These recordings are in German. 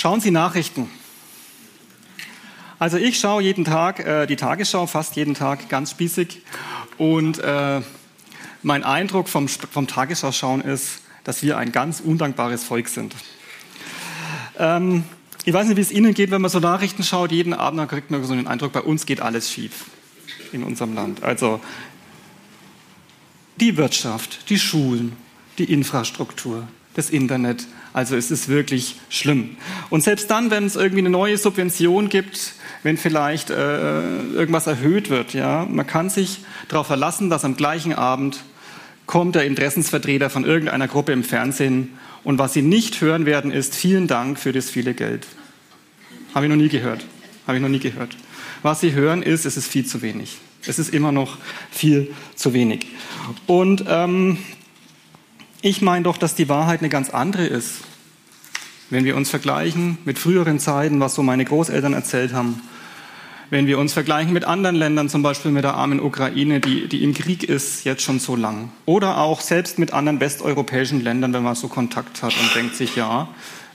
Schauen Sie Nachrichten. Also ich schaue jeden Tag äh, die Tagesschau, fast jeden Tag, ganz spießig. Und äh, mein Eindruck vom, vom Tagesschau-Schauen ist, dass wir ein ganz undankbares Volk sind. Ähm, ich weiß nicht, wie es Ihnen geht, wenn man so Nachrichten schaut. Jeden Abend kriegt man so den Eindruck, bei uns geht alles schief in unserem Land. Also die Wirtschaft, die Schulen, die Infrastruktur, das Internet. Also es ist wirklich schlimm. Und selbst dann, wenn es irgendwie eine neue Subvention gibt, wenn vielleicht äh, irgendwas erhöht wird, ja, man kann sich darauf verlassen, dass am gleichen Abend kommt der Interessensvertreter von irgendeiner Gruppe im Fernsehen und was sie nicht hören werden, ist vielen Dank für das viele Geld. Habe ich noch nie gehört. Habe ich noch nie gehört. Was sie hören ist, es ist viel zu wenig. Es ist immer noch viel zu wenig. Und ähm, ich meine doch, dass die Wahrheit eine ganz andere ist. Wenn wir uns vergleichen mit früheren Zeiten, was so meine Großeltern erzählt haben, wenn wir uns vergleichen mit anderen Ländern, zum Beispiel mit der armen Ukraine, die, die im Krieg ist, jetzt schon so lang. Oder auch selbst mit anderen westeuropäischen Ländern, wenn man so Kontakt hat und denkt sich, ja,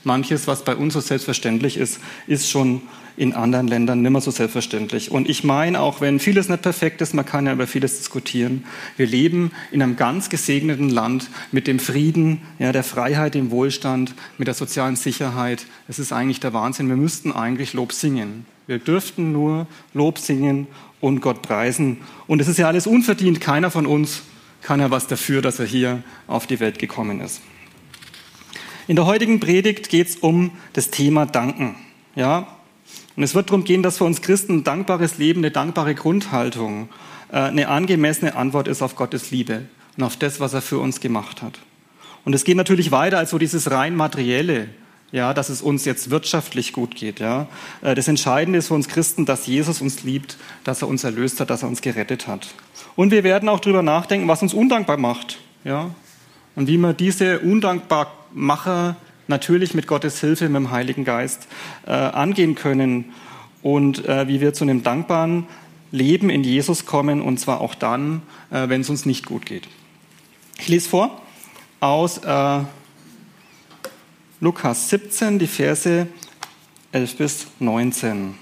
manches, was bei uns so selbstverständlich ist, ist schon in anderen Ländern nimmer so selbstverständlich. Und ich meine, auch wenn vieles nicht perfekt ist, man kann ja über vieles diskutieren, wir leben in einem ganz gesegneten Land mit dem Frieden, ja, der Freiheit, dem Wohlstand, mit der sozialen Sicherheit. Es ist eigentlich der Wahnsinn. Wir müssten eigentlich Lob singen. Wir dürften nur Lob singen und Gott preisen. Und es ist ja alles unverdient. Keiner von uns kann ja was dafür, dass er hier auf die Welt gekommen ist. In der heutigen Predigt geht es um das Thema Danken. Ja, und es wird darum gehen, dass für uns Christen ein dankbares Leben, eine dankbare Grundhaltung, äh, eine angemessene Antwort ist auf Gottes Liebe und auf das, was er für uns gemacht hat. Und es geht natürlich weiter als so dieses rein materielle, ja, dass es uns jetzt wirtschaftlich gut geht. Ja. Äh, das Entscheidende ist für uns Christen, dass Jesus uns liebt, dass er uns erlöst hat, dass er uns gerettet hat. Und wir werden auch darüber nachdenken, was uns undankbar macht. Ja. Und wie man diese Undankbarmacher natürlich mit Gottes Hilfe, mit dem Heiligen Geist äh, angehen können und äh, wie wir zu einem dankbaren Leben in Jesus kommen und zwar auch dann, äh, wenn es uns nicht gut geht. Ich lese vor aus äh, Lukas 17, die Verse 11 bis 19.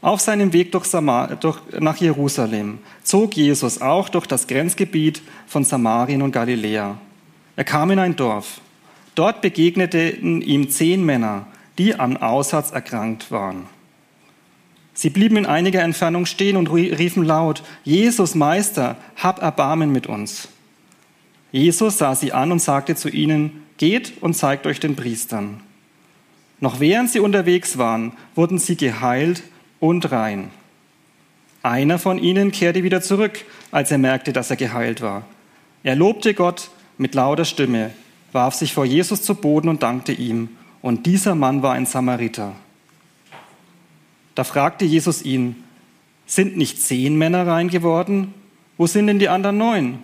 Auf seinem Weg durch Samar durch, nach Jerusalem zog Jesus auch durch das Grenzgebiet von Samarien und Galiläa. Er kam in ein Dorf. Dort begegneten ihm zehn Männer, die an Aussatz erkrankt waren. Sie blieben in einiger Entfernung stehen und riefen laut, Jesus Meister, hab Erbarmen mit uns. Jesus sah sie an und sagte zu ihnen, geht und zeigt euch den Priestern. Noch während sie unterwegs waren, wurden sie geheilt und rein. Einer von ihnen kehrte wieder zurück, als er merkte, dass er geheilt war. Er lobte Gott mit lauter Stimme warf sich vor Jesus zu Boden und dankte ihm. Und dieser Mann war ein Samariter. Da fragte Jesus ihn, sind nicht zehn Männer rein geworden? Wo sind denn die anderen neun?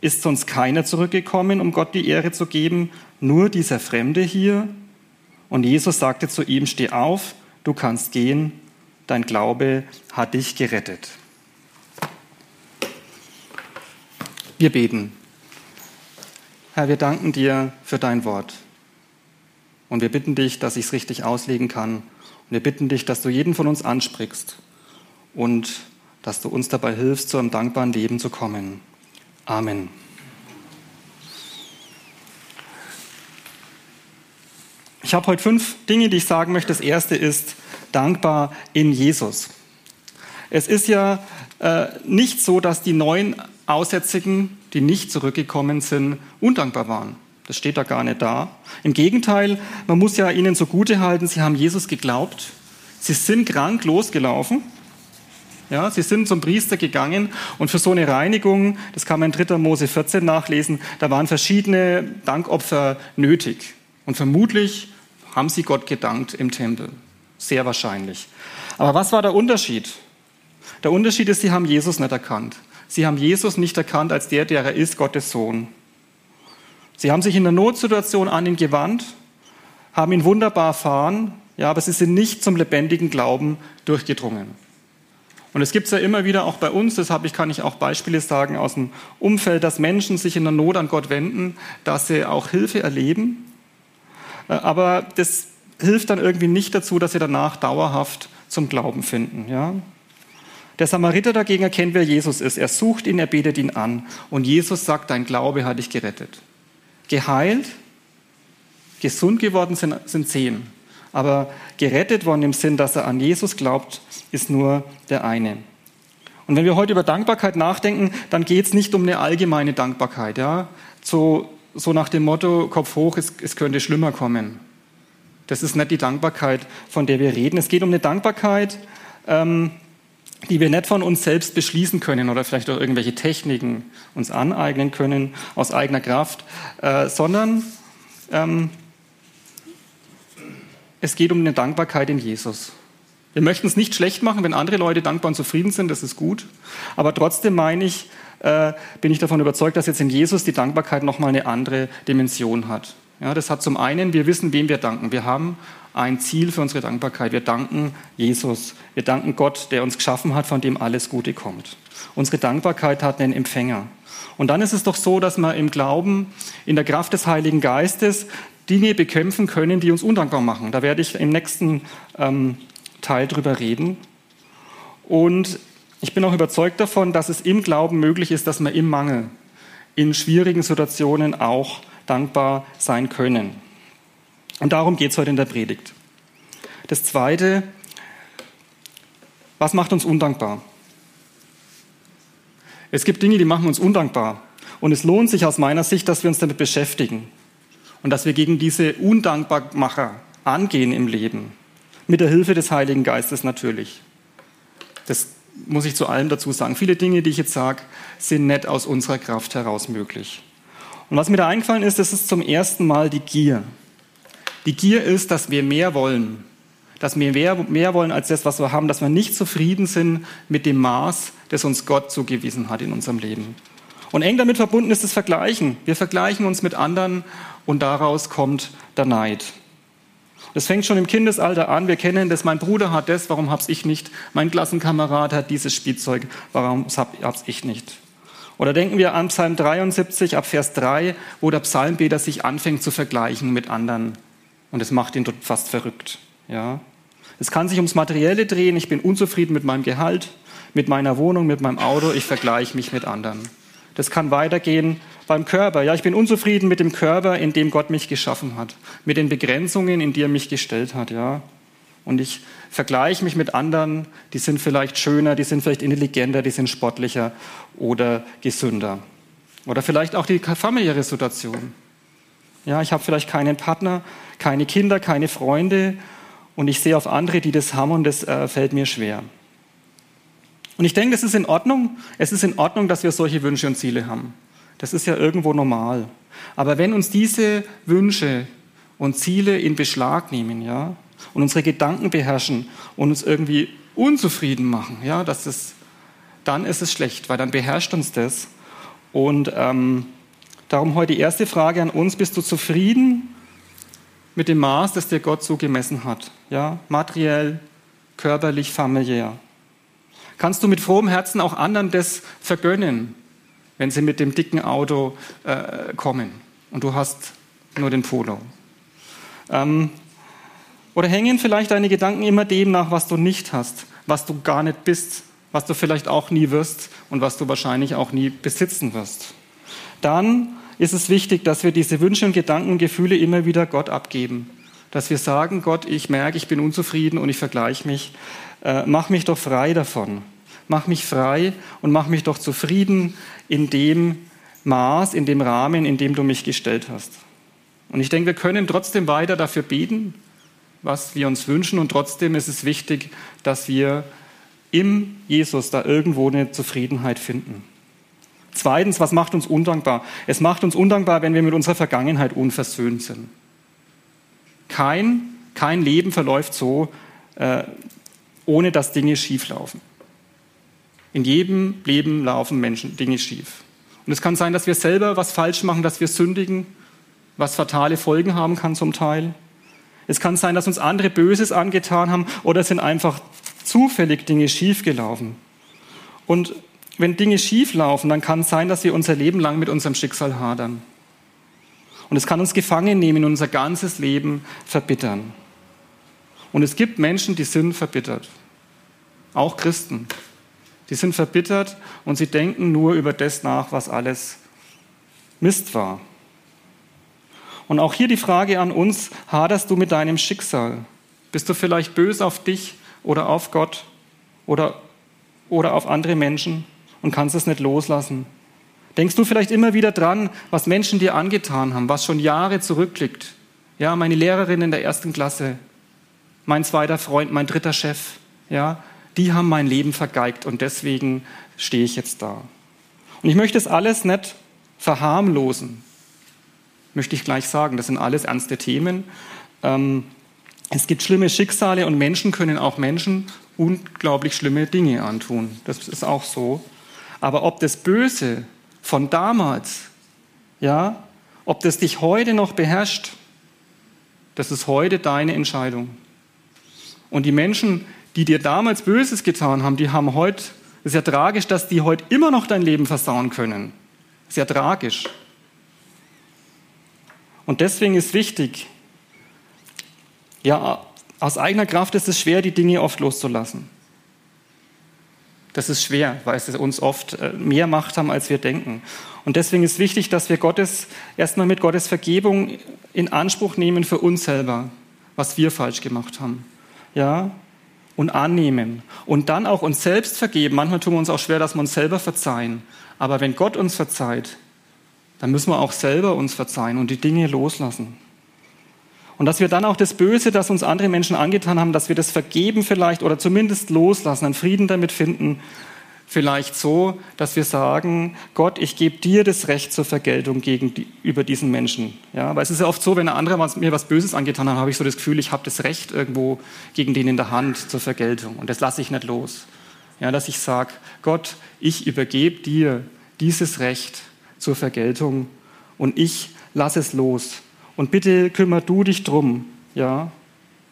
Ist sonst keiner zurückgekommen, um Gott die Ehre zu geben, nur dieser Fremde hier? Und Jesus sagte zu ihm, steh auf, du kannst gehen, dein Glaube hat dich gerettet. Wir beten. Herr, wir danken dir für dein Wort. Und wir bitten dich, dass ich es richtig auslegen kann. Und wir bitten dich, dass du jeden von uns ansprichst und dass du uns dabei hilfst, zu einem dankbaren Leben zu kommen. Amen. Ich habe heute fünf Dinge, die ich sagen möchte. Das erste ist dankbar in Jesus. Es ist ja äh, nicht so, dass die neuen Aussätzigen die nicht zurückgekommen sind, undankbar waren. Das steht da gar nicht da. Im Gegenteil, man muss ja ihnen zugute halten, sie haben Jesus geglaubt. Sie sind krank losgelaufen. Ja, sie sind zum Priester gegangen und für so eine Reinigung, das kann man in 3. Mose 14 nachlesen, da waren verschiedene Dankopfer nötig. Und vermutlich haben sie Gott gedankt im Tempel. Sehr wahrscheinlich. Aber was war der Unterschied? Der Unterschied ist, sie haben Jesus nicht erkannt. Sie haben Jesus nicht erkannt als der, der er ist, Gottes Sohn. Sie haben sich in der Notsituation an ihn gewandt, haben ihn wunderbar erfahren, ja, aber sie sind nicht zum lebendigen Glauben durchgedrungen. Und es gibt es ja immer wieder auch bei uns, deshalb kann ich auch Beispiele sagen aus dem Umfeld, dass Menschen sich in der Not an Gott wenden, dass sie auch Hilfe erleben. Äh, aber das hilft dann irgendwie nicht dazu, dass sie danach dauerhaft zum Glauben finden. Ja? Der Samariter dagegen erkennt, wer Jesus ist. Er sucht ihn, er betet ihn an. Und Jesus sagt, dein Glaube hat dich gerettet. Geheilt, gesund geworden sind, sind zehn. Aber gerettet worden im Sinn, dass er an Jesus glaubt, ist nur der eine. Und wenn wir heute über Dankbarkeit nachdenken, dann geht es nicht um eine allgemeine Dankbarkeit. Ja? So, so nach dem Motto, Kopf hoch, es, es könnte schlimmer kommen. Das ist nicht die Dankbarkeit, von der wir reden. Es geht um eine Dankbarkeit, ähm, die wir nicht von uns selbst beschließen können oder vielleicht auch irgendwelche Techniken uns aneignen können aus eigener Kraft, äh, sondern ähm, es geht um eine Dankbarkeit in Jesus. Wir möchten es nicht schlecht machen, wenn andere Leute dankbar und zufrieden sind, das ist gut. Aber trotzdem meine ich, äh, bin ich davon überzeugt, dass jetzt in Jesus die Dankbarkeit nochmal eine andere Dimension hat. Ja, das hat zum einen, wir wissen, wem wir danken. Wir haben ein Ziel für unsere Dankbarkeit. Wir danken Jesus. Wir danken Gott, der uns geschaffen hat, von dem alles Gute kommt. Unsere Dankbarkeit hat einen Empfänger. Und dann ist es doch so, dass wir im Glauben, in der Kraft des Heiligen Geistes, Dinge bekämpfen können, die uns undankbar machen. Da werde ich im nächsten ähm, Teil drüber reden. Und ich bin auch überzeugt davon, dass es im Glauben möglich ist, dass wir im Mangel, in schwierigen Situationen auch dankbar sein können. Und darum geht es heute in der Predigt. Das Zweite, was macht uns undankbar? Es gibt Dinge, die machen uns undankbar. Und es lohnt sich aus meiner Sicht, dass wir uns damit beschäftigen und dass wir gegen diese Undankbarmacher angehen im Leben. Mit der Hilfe des Heiligen Geistes natürlich. Das muss ich zu allem dazu sagen. Viele Dinge, die ich jetzt sage, sind nicht aus unserer Kraft heraus möglich. Und was mir da eingefallen ist, das ist zum ersten Mal die Gier. Die Gier ist, dass wir mehr wollen. Dass wir mehr, mehr wollen als das, was wir haben. Dass wir nicht zufrieden sind mit dem Maß, das uns Gott zugewiesen hat in unserem Leben. Und eng damit verbunden ist das Vergleichen. Wir vergleichen uns mit anderen und daraus kommt der Neid. Das fängt schon im Kindesalter an. Wir kennen das. Mein Bruder hat das, warum hab's ich nicht? Mein Klassenkamerad hat dieses Spielzeug, warum hab's ich nicht? Oder denken wir an Psalm 73 ab Vers 3, wo der Psalmbeter sich anfängt zu vergleichen mit anderen. Und es macht ihn dort fast verrückt. Ja? Es kann sich ums Materielle drehen. Ich bin unzufrieden mit meinem Gehalt, mit meiner Wohnung, mit meinem Auto. Ich vergleiche mich mit anderen. Das kann weitergehen beim Körper. Ja, ich bin unzufrieden mit dem Körper, in dem Gott mich geschaffen hat, mit den Begrenzungen, in die er mich gestellt hat. Ja, und ich vergleiche mich mit anderen, die sind vielleicht schöner, die sind vielleicht intelligenter, die sind sportlicher oder gesünder. Oder vielleicht auch die familiäre Situation. Ja, ich habe vielleicht keinen Partner, keine Kinder, keine Freunde und ich sehe auf andere, die das haben und das äh, fällt mir schwer. Und ich denke, es ist in Ordnung. Es ist in Ordnung, dass wir solche Wünsche und Ziele haben. Das ist ja irgendwo normal. Aber wenn uns diese Wünsche und Ziele in Beschlag nehmen, ja, und unsere Gedanken beherrschen und uns irgendwie unzufrieden machen, ja, dass das, dann ist es schlecht, weil dann beherrscht uns das. Und ähm, darum heute die erste Frage an uns: Bist du zufrieden mit dem Maß, das dir Gott so gemessen hat? Ja, materiell, körperlich, familiär. Kannst du mit frohem Herzen auch anderen das vergönnen, wenn sie mit dem dicken Auto äh, kommen und du hast nur den Polo? Ähm, oder hängen vielleicht deine Gedanken immer dem nach, was du nicht hast, was du gar nicht bist, was du vielleicht auch nie wirst und was du wahrscheinlich auch nie besitzen wirst? Dann ist es wichtig, dass wir diese Wünsche und Gedanken und Gefühle immer wieder Gott abgeben. Dass wir sagen, Gott, ich merke, ich bin unzufrieden und ich vergleiche mich äh, mach mich doch frei davon. Mach mich frei und mach mich doch zufrieden in dem Maß, in dem Rahmen, in dem du mich gestellt hast. Und ich denke, wir können trotzdem weiter dafür beten, was wir uns wünschen. Und trotzdem ist es wichtig, dass wir im Jesus da irgendwo eine Zufriedenheit finden. Zweitens, was macht uns undankbar? Es macht uns undankbar, wenn wir mit unserer Vergangenheit unversöhnt sind. Kein, kein Leben verläuft so, äh, ohne dass Dinge schief laufen. In jedem Leben laufen Menschen Dinge schief. Und es kann sein, dass wir selber was falsch machen, dass wir sündigen, was fatale Folgen haben kann zum Teil. Es kann sein, dass uns andere Böses angetan haben oder es sind einfach zufällig Dinge schiefgelaufen. Und wenn Dinge schief laufen, dann kann es sein, dass wir unser Leben lang mit unserem Schicksal hadern. Und es kann uns gefangen nehmen, unser ganzes Leben verbittern. Und es gibt Menschen, die sind verbittert. Auch Christen. Die sind verbittert und sie denken nur über das nach, was alles Mist war. Und auch hier die Frage an uns, haderst du mit deinem Schicksal? Bist du vielleicht böse auf dich oder auf Gott oder, oder auf andere Menschen und kannst es nicht loslassen? Denkst du vielleicht immer wieder dran, was Menschen dir angetan haben, was schon Jahre zurückliegt? Ja, meine Lehrerin in der ersten Klasse, mein zweiter Freund, mein dritter Chef, ja, die haben mein Leben vergeigt und deswegen stehe ich jetzt da. Und ich möchte es alles nicht verharmlosen, möchte ich gleich sagen. Das sind alles ernste Themen. Ähm, es gibt schlimme Schicksale und Menschen können auch Menschen unglaublich schlimme Dinge antun. Das ist auch so. Aber ob das Böse von damals, ja, ob das dich heute noch beherrscht, das ist heute deine Entscheidung. Und die Menschen, die dir damals Böses getan haben, die haben heute, es ist ja tragisch, dass die heute immer noch dein Leben versauen können. Ja tragisch. Und deswegen ist wichtig, ja, aus eigener Kraft ist es schwer, die Dinge oft loszulassen. Das ist schwer, weil es uns oft äh, mehr Macht haben, als wir denken. Und deswegen ist wichtig, dass wir Gottes, erstmal mit Gottes Vergebung in Anspruch nehmen für uns selber, was wir falsch gemacht haben. Ja? Und annehmen. Und dann auch uns selbst vergeben. Manchmal tun wir uns auch schwer, dass wir uns selber verzeihen. Aber wenn Gott uns verzeiht, dann müssen wir auch selber uns verzeihen und die Dinge loslassen. Und dass wir dann auch das Böse, das uns andere Menschen angetan haben, dass wir das vergeben vielleicht oder zumindest loslassen, einen Frieden damit finden, vielleicht so, dass wir sagen, Gott, ich gebe dir das Recht zur Vergeltung gegenüber diesen Menschen. Ja, weil es ist ja oft so, wenn ein anderer mir was Böses angetan hat, habe ich so das Gefühl, ich habe das Recht irgendwo gegen den in der Hand zur Vergeltung und das lasse ich nicht los. Ja, dass ich sage, Gott, ich übergebe dir dieses Recht zur Vergeltung und ich lasse es los und bitte kümmer du dich drum. Ja?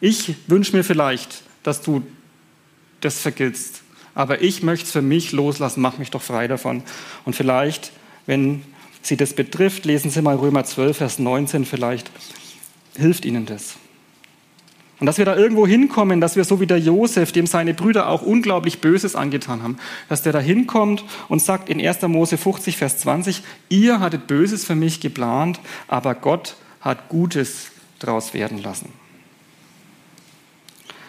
Ich wünsche mir vielleicht, dass du das vergiltst. Aber ich möchte es für mich loslassen, mach mich doch frei davon. Und vielleicht, wenn Sie das betrifft, lesen Sie mal Römer 12, Vers 19, vielleicht hilft Ihnen das. Und dass wir da irgendwo hinkommen, dass wir so wie der Josef, dem seine Brüder auch unglaublich Böses angetan haben, dass der da hinkommt und sagt in 1. Mose 50, Vers 20, ihr hattet Böses für mich geplant, aber Gott hat Gutes daraus werden lassen.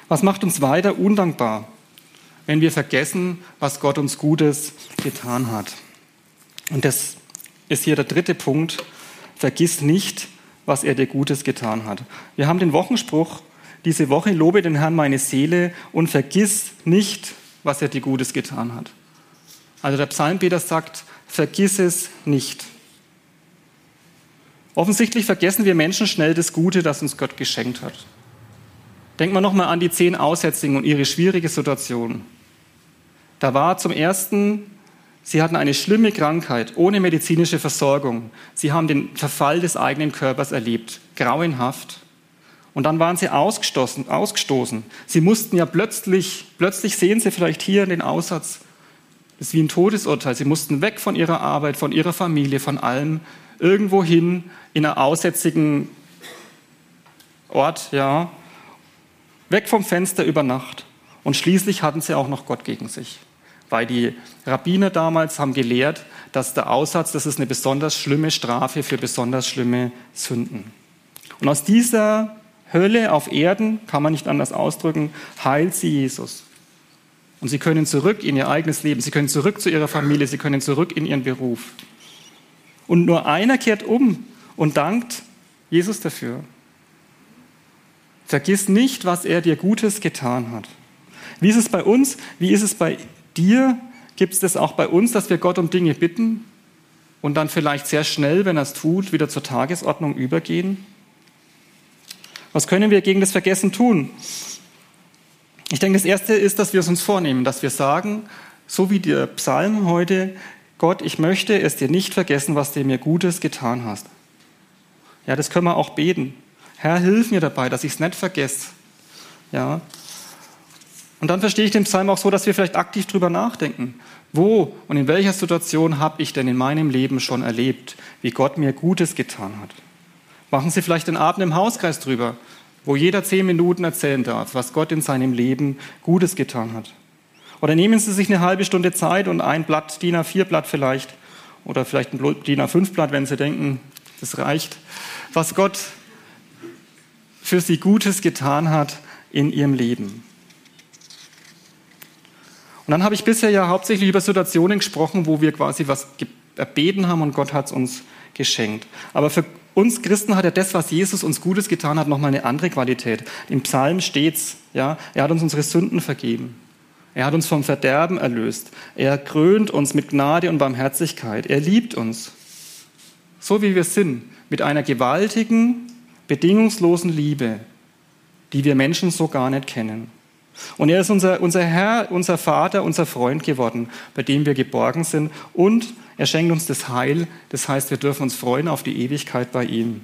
Was macht uns weiter undankbar, wenn wir vergessen, was Gott uns Gutes getan hat? Und das ist hier der dritte Punkt. Vergiss nicht, was er dir Gutes getan hat. Wir haben den Wochenspruch diese Woche, lobe den Herrn meine Seele und vergiss nicht, was er dir Gutes getan hat. Also der Psalmbeter sagt, vergiss es nicht. Offensichtlich vergessen wir Menschen schnell das Gute, das uns Gott geschenkt hat. Denkt man nochmal an die zehn Aussätzigen und ihre schwierige Situation. Da war zum ersten, sie hatten eine schlimme Krankheit ohne medizinische Versorgung. Sie haben den Verfall des eigenen Körpers erlebt, grauenhaft. Und dann waren sie ausgestoßen, ausgestoßen. Sie mussten ja plötzlich, plötzlich sehen sie vielleicht hier den Aussatz, das ist wie ein Todesurteil. Sie mussten weg von ihrer Arbeit, von ihrer Familie, von allem, irgendwo hin in einer aussätzigen Ort, ja, weg vom Fenster über Nacht. Und schließlich hatten sie auch noch Gott gegen sich. Weil die Rabbiner damals haben gelehrt, dass der Aussatz, das ist eine besonders schlimme Strafe für besonders schlimme Sünden. Und aus dieser Hölle auf Erden, kann man nicht anders ausdrücken, heilt sie Jesus. Und sie können zurück in ihr eigenes Leben, sie können zurück zu ihrer Familie, sie können zurück in ihren Beruf. Und nur einer kehrt um und dankt Jesus dafür. Vergiss nicht, was er dir Gutes getan hat. Wie ist es bei uns? Wie ist es bei dir? Gibt es das auch bei uns, dass wir Gott um Dinge bitten und dann vielleicht sehr schnell, wenn er es tut, wieder zur Tagesordnung übergehen? Was können wir gegen das Vergessen tun? Ich denke, das Erste ist, dass wir es uns vornehmen, dass wir sagen, so wie der Psalm heute, Gott, ich möchte es dir nicht vergessen, was du mir Gutes getan hast. Ja, das können wir auch beten. Herr, hilf mir dabei, dass ich es nicht vergesse. Ja. Und dann verstehe ich den Psalm auch so, dass wir vielleicht aktiv drüber nachdenken. Wo und in welcher Situation habe ich denn in meinem Leben schon erlebt, wie Gott mir Gutes getan hat? Machen Sie vielleicht den Abend im Hauskreis drüber, wo jeder zehn Minuten erzählen darf, was Gott in seinem Leben Gutes getan hat. Oder nehmen Sie sich eine halbe Stunde Zeit und ein Blatt, DIN A4-Blatt vielleicht, oder vielleicht ein DIN A5-Blatt, wenn Sie denken, das reicht, was Gott für Sie Gutes getan hat in Ihrem Leben. Und dann habe ich bisher ja hauptsächlich über Situationen gesprochen, wo wir quasi was erbeten haben und Gott hat es uns geschenkt. Aber für uns Christen hat ja das, was Jesus uns Gutes getan hat, nochmal eine andere Qualität. Im Psalm steht's, ja, er hat uns unsere Sünden vergeben. Er hat uns vom Verderben erlöst. Er krönt uns mit Gnade und Barmherzigkeit. Er liebt uns, so wie wir sind, mit einer gewaltigen, bedingungslosen Liebe, die wir Menschen so gar nicht kennen. Und er ist unser, unser Herr, unser Vater, unser Freund geworden, bei dem wir geborgen sind. Und er schenkt uns das Heil. Das heißt, wir dürfen uns freuen auf die Ewigkeit bei ihm.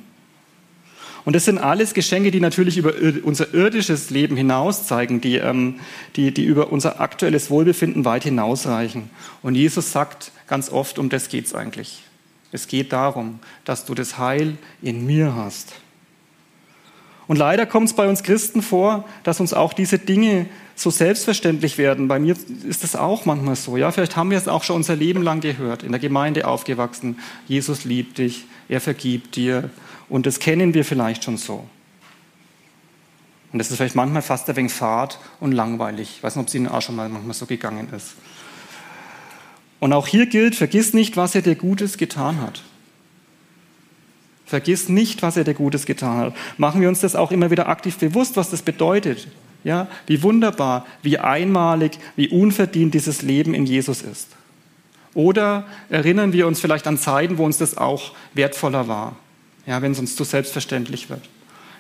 Und das sind alles Geschenke, die natürlich über unser irdisches Leben hinaus zeigen, die, ähm, die, die über unser aktuelles Wohlbefinden weit hinausreichen. Und Jesus sagt ganz oft, um das geht es eigentlich. Es geht darum, dass du das Heil in mir hast. Und leider kommt es bei uns Christen vor, dass uns auch diese Dinge so selbstverständlich werden. Bei mir ist das auch manchmal so. Ja, vielleicht haben wir es auch schon unser Leben lang gehört, in der Gemeinde aufgewachsen. Jesus liebt dich, er vergibt dir, und das kennen wir vielleicht schon so. Und das ist vielleicht manchmal fast ein wenig fad und langweilig. Ich weiß nicht, ob es Ihnen auch schon mal manchmal so gegangen ist. Und auch hier gilt, vergiss nicht, was er dir Gutes getan hat. Vergiss nicht, was er dir Gutes getan hat. Machen wir uns das auch immer wieder aktiv bewusst, was das bedeutet. Ja, wie wunderbar, wie einmalig, wie unverdient dieses Leben in Jesus ist. Oder erinnern wir uns vielleicht an Zeiten, wo uns das auch wertvoller war ja, wenn es uns zu selbstverständlich wird.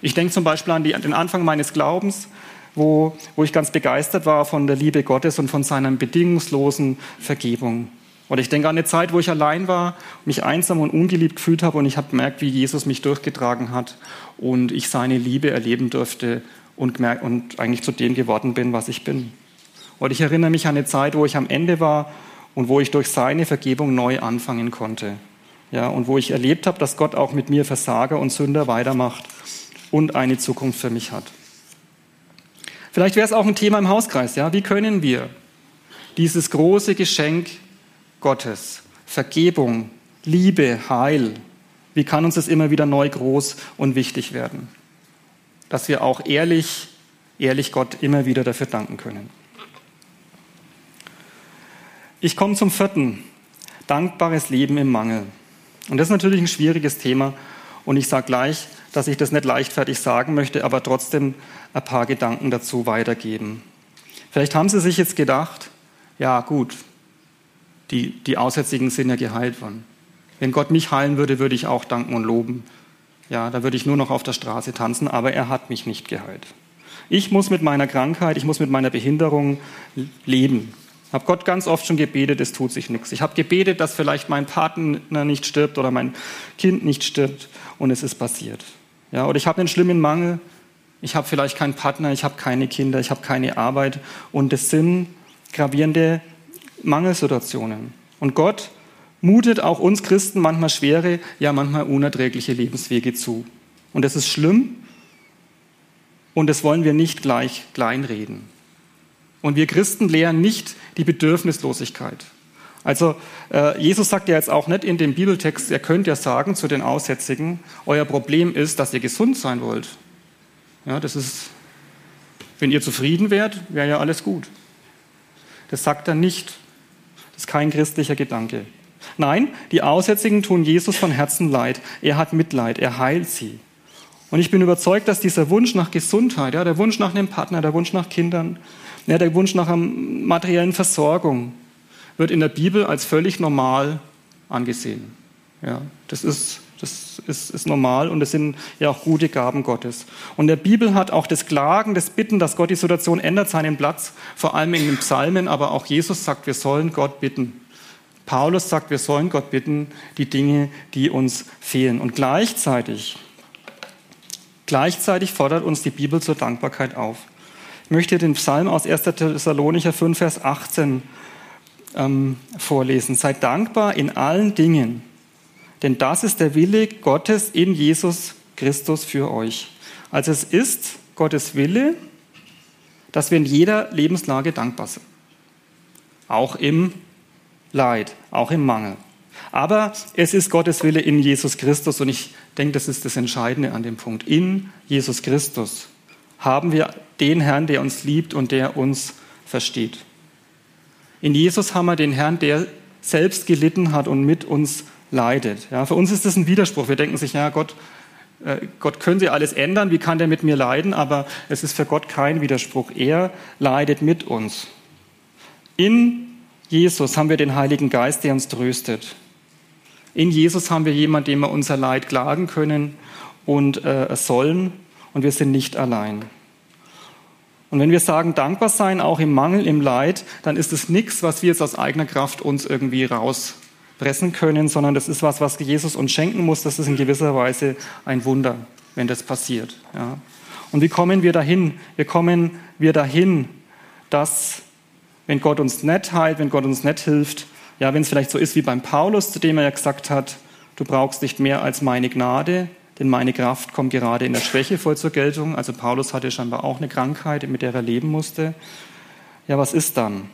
Ich denke zum Beispiel an, die, den Anfang meines Glaubens, wo, wo ich ganz begeistert war von der Liebe Gottes und von seiner bedingungslosen Vergebung. Oder ich denke an eine Zeit, wo ich allein war, mich einsam und ungeliebt gefühlt habe und ich habe gemerkt, wie Jesus mich durchgetragen hat und ich seine Liebe erleben durfte und, gemerkt, und eigentlich zu dem geworden bin, was ich bin. Oder ich erinnere mich an eine Zeit, wo ich am Ende war und wo ich durch seine Vergebung neu anfangen konnte ja, und wo ich erlebt habe, dass Gott auch mit mir Versager und Sünder weitermacht und eine Zukunft für mich hat. Vielleicht wäre es auch ein Thema im Hauskreis. Ja? Wie können wir dieses große Geschenk Gottes, Vergebung, Liebe, Heil, wie kann uns das immer wieder neu groß und wichtig werden? Dass wir auch ehrlich, ehrlich Gott immer wieder dafür danken können. Ich komme zum vierten, dankbares Leben im Mangel. Und das ist natürlich ein schwieriges Thema. Und ich sage gleich, dass ich das nicht leichtfertig sagen möchte, aber trotzdem ein paar Gedanken dazu weitergeben. Vielleicht haben Sie sich jetzt gedacht, ja gut, die, die Aussätzigen sind ja geheilt worden. Wenn Gott mich heilen würde, würde ich auch danken und loben. Ja, da würde ich nur noch auf der Straße tanzen, aber er hat mich nicht geheilt. Ich muss mit meiner Krankheit, ich muss mit meiner Behinderung leben habe Gott ganz oft schon gebetet, es tut sich nichts. Ich habe gebetet, dass vielleicht mein Partner nicht stirbt oder mein Kind nicht stirbt und es ist passiert. Ja, oder ich habe einen schlimmen Mangel, ich habe vielleicht keinen Partner, ich habe keine Kinder, ich habe keine Arbeit und es sind gravierende Mangelsituationen. Und Gott mutet auch uns Christen manchmal schwere, ja manchmal unerträgliche Lebenswege zu. Und das ist schlimm und das wollen wir nicht gleich kleinreden. Und wir Christen lehren nicht die Bedürfnislosigkeit. Also äh, Jesus sagt ja jetzt auch nicht in dem Bibeltext, ihr könnt ja sagen zu den Aussätzigen, euer Problem ist, dass ihr gesund sein wollt. Ja, das ist, wenn ihr zufrieden wärt, wäre ja alles gut. Das sagt er nicht. Das ist kein christlicher Gedanke. Nein, die Aussätzigen tun Jesus von Herzen leid. Er hat Mitleid, er heilt sie. Und ich bin überzeugt, dass dieser Wunsch nach Gesundheit, ja, der Wunsch nach einem Partner, der Wunsch nach Kindern, ja, der Wunsch nach einer materiellen Versorgung wird in der Bibel als völlig normal angesehen. Ja, das ist Das ist, ist normal und es sind ja auch gute Gaben Gottes. Und der Bibel hat auch das Klagen, das Bitten, dass Gott die Situation ändert, seinen Platz, vor allem in den Psalmen, aber auch Jesus sagt, wir sollen Gott bitten. Paulus sagt, wir sollen Gott bitten, die Dinge, die uns fehlen. Und gleichzeitig, gleichzeitig fordert uns die Bibel zur Dankbarkeit auf. Ich möchte den Psalm aus 1. Thessalonicher 5, Vers 18 ähm, vorlesen. Seid dankbar in allen Dingen, denn das ist der Wille Gottes in Jesus Christus für euch. Also es ist Gottes Wille, dass wir in jeder Lebenslage dankbar sind. Auch im Leid, auch im Mangel. Aber es ist Gottes Wille in Jesus Christus und ich denke, das ist das Entscheidende an dem Punkt. In Jesus Christus haben wir den Herrn, der uns liebt und der uns versteht. In Jesus haben wir den Herrn, der selbst gelitten hat und mit uns leidet. Ja, für uns ist das ein Widerspruch. Wir denken sich, ja, Gott, äh, Gott könnte alles ändern, wie kann der mit mir leiden? Aber es ist für Gott kein Widerspruch. Er leidet mit uns. In Jesus haben wir den Heiligen Geist, der uns tröstet. In Jesus haben wir jemanden, dem wir unser Leid klagen können und äh, sollen und wir sind nicht allein. Und wenn wir sagen, dankbar sein, auch im Mangel, im Leid, dann ist es nichts, was wir jetzt aus eigener Kraft uns irgendwie rauspressen können, sondern das ist was, was Jesus uns schenken muss. Das ist in gewisser Weise ein Wunder, wenn das passiert. Ja. Und wie kommen wir dahin? Wir kommen wir dahin, dass wenn Gott uns nicht heilt, wenn Gott uns nicht hilft, ja, wenn es vielleicht so ist wie beim Paulus, zu dem er ja gesagt hat, du brauchst nicht mehr als meine Gnade, denn meine Kraft kommt gerade in der Schwäche voll zur Geltung. Also Paulus hatte scheinbar auch eine Krankheit, mit der er leben musste. Ja, was ist dann?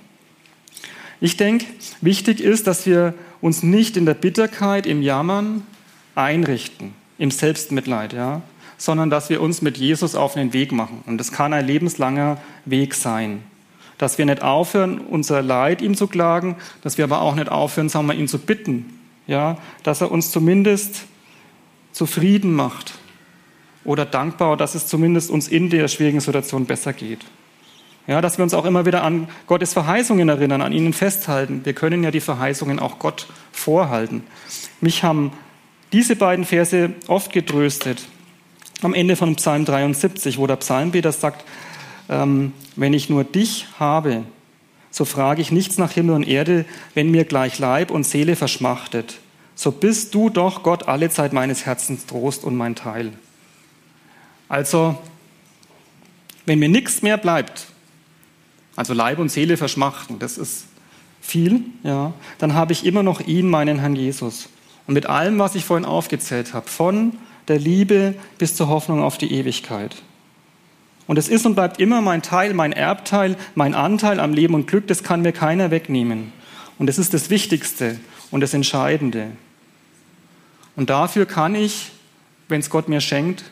Ich denke, wichtig ist, dass wir uns nicht in der Bitterkeit, im Jammern einrichten, im Selbstmitleid, ja, sondern dass wir uns mit Jesus auf den Weg machen. Und das kann ein lebenslanger Weg sein dass wir nicht aufhören, unser Leid ihm zu klagen, dass wir aber auch nicht aufhören, sagen wir, ihn zu bitten, ja, dass er uns zumindest zufrieden macht oder dankbar, dass es zumindest uns in der schwierigen Situation besser geht. Ja, dass wir uns auch immer wieder an Gottes Verheißungen erinnern, an ihnen festhalten. Wir können ja die Verheißungen auch Gott vorhalten. Mich haben diese beiden Verse oft getröstet. Am Ende von Psalm 73, wo der Psalmbeter sagt, ähm, wenn ich nur dich habe, so frage ich nichts nach Himmel und Erde, wenn mir gleich Leib und Seele verschmachtet. So bist du doch Gott alle Zeit meines Herzens Trost und mein Teil. Also, wenn mir nichts mehr bleibt, also Leib und Seele verschmachten, das ist viel, ja, dann habe ich immer noch ihn, meinen Herrn Jesus. Und mit allem, was ich vorhin aufgezählt habe, von der Liebe bis zur Hoffnung auf die Ewigkeit. Und es ist und bleibt immer mein Teil, mein Erbteil, mein Anteil am Leben und Glück, das kann mir keiner wegnehmen. Und es ist das Wichtigste und das Entscheidende. Und dafür kann ich, wenn es Gott mir schenkt,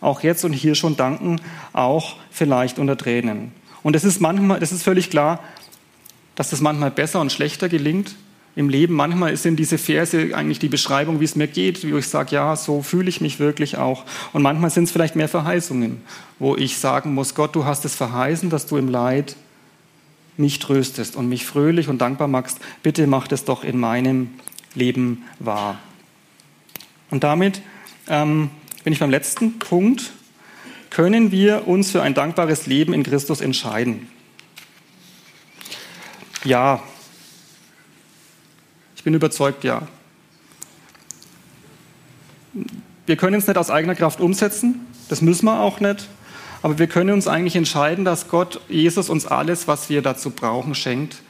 auch jetzt und hier schon danken, auch vielleicht unter Tränen. Und es ist manchmal, es ist völlig klar, dass das manchmal besser und schlechter gelingt im Leben. Manchmal sind diese Verse eigentlich die Beschreibung, wie es mir geht, wo ich sage, ja, so fühle ich mich wirklich auch. Und manchmal sind es vielleicht mehr Verheißungen, wo ich sagen muss, Gott, du hast es verheißen, dass du im Leid mich tröstest und mich fröhlich und dankbar machst. Bitte mach das doch in meinem Leben wahr. Und damit ähm, bin ich beim letzten Punkt. Können wir uns für ein dankbares Leben in Christus entscheiden? Ja, ich bin überzeugt, ja. Wir können es nicht aus eigener Kraft umsetzen, das müssen wir auch nicht, aber wir können uns eigentlich entscheiden, dass Gott, Jesus uns alles, was wir dazu brauchen, schenkt,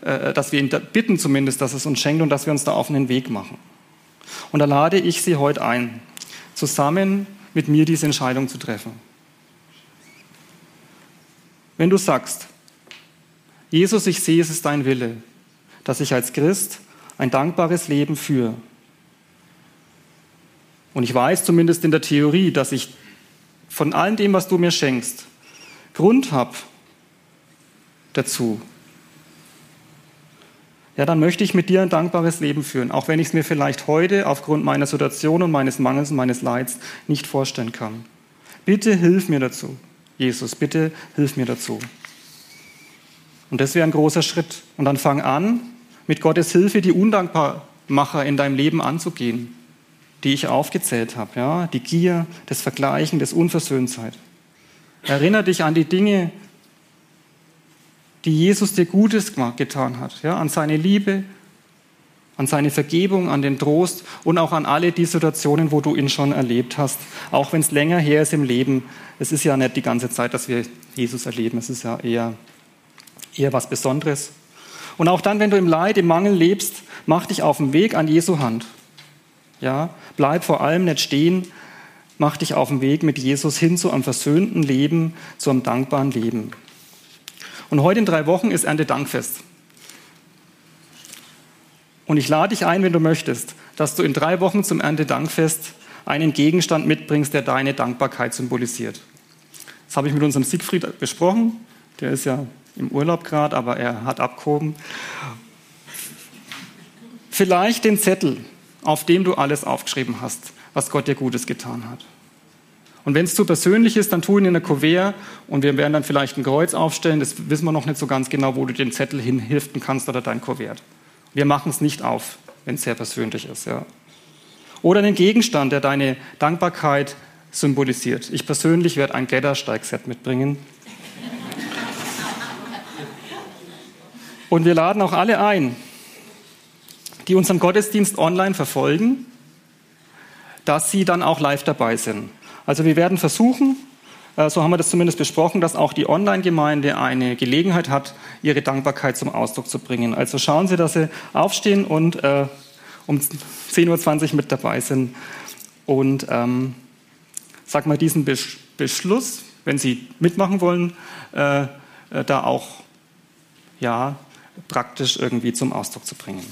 äh, dass wir ihn bitten zumindest, dass es uns schenkt und dass wir uns da auf einen Weg machen. Und da lade ich Sie heute ein, zusammen mit mir diese Entscheidung zu treffen. Wenn du sagst, Jesus, ich sehe, es ist dein Wille, dass ich als Christ ein dankbares Leben für. Und ich weiß zumindest in der Theorie, dass ich von allem dem, was du mir schenkst, Grund habe dazu. Ja, dann möchte ich mit dir ein dankbares Leben führen, auch wenn ich es mir vielleicht heute aufgrund meiner Situation und meines Mangels und meines Leids nicht vorstellen kann. Bitte hilf mir dazu, Jesus, bitte hilf mir dazu. Und das wäre ein großer Schritt. Und dann fang an, mit Gottes Hilfe die Undankbarmacher in deinem Leben anzugehen. die ich aufgezählt habe. Ja? Die Gier, das Vergleichen, das Unversöhntheit. Erinnere dich an die Dinge, die Jesus dir Gutes getan hat, ja? an seine Liebe, an seine Vergebung, an den Trost und auch an alle die Situationen, wo du ihn schon erlebt hast, auch wenn es länger her ist im Leben. Es ist ja nicht die ganze Zeit, dass wir Jesus erleben, es ist ja eher, eher was Besonderes. Und auch dann, wenn du im Leid, im Mangel lebst, mach dich auf den Weg an Jesu Hand. Ja, bleib vor allem nicht stehen, mach dich auf den Weg mit Jesus hin zu einem versöhnten Leben, zu einem dankbaren Leben. Und heute in drei Wochen ist Erntedankfest. Und ich lade dich ein, wenn du möchtest, dass du in drei Wochen zum Erntedankfest einen Gegenstand mitbringst, der deine Dankbarkeit symbolisiert. Das habe ich mit unserem Siegfried besprochen. Der ist ja im Urlaub gerade, aber er hat abgehoben. Vielleicht den Zettel, auf dem du alles aufgeschrieben hast, was Gott dir Gutes getan hat. Und wenn es zu persönlich ist, dann tu ihn in der Kuvert und wir werden dann vielleicht ein Kreuz aufstellen. Das wissen wir noch nicht so ganz genau, wo du den Zettel hinhiften kannst oder dein Kuvert. Wir machen es nicht auf, wenn es sehr persönlich ist. Ja. Oder einen Gegenstand, der deine Dankbarkeit symbolisiert. Ich persönlich werde ein Klettersteigset mitbringen. Und wir laden auch alle ein, die unseren Gottesdienst online verfolgen, dass sie dann auch live dabei sind. Also wir werden versuchen, äh, so haben wir das zumindest besprochen, dass auch die Online-Gemeinde eine Gelegenheit hat, ihre Dankbarkeit zum Ausdruck zu bringen. Also schauen Sie, dass Sie aufstehen und äh, um 10.20 Uhr mit dabei sind. Und ähm, sag mal, diesen Besch Beschluss, wenn Sie mitmachen wollen, äh, äh, da auch ja, praktisch irgendwie zum Ausdruck zu bringen.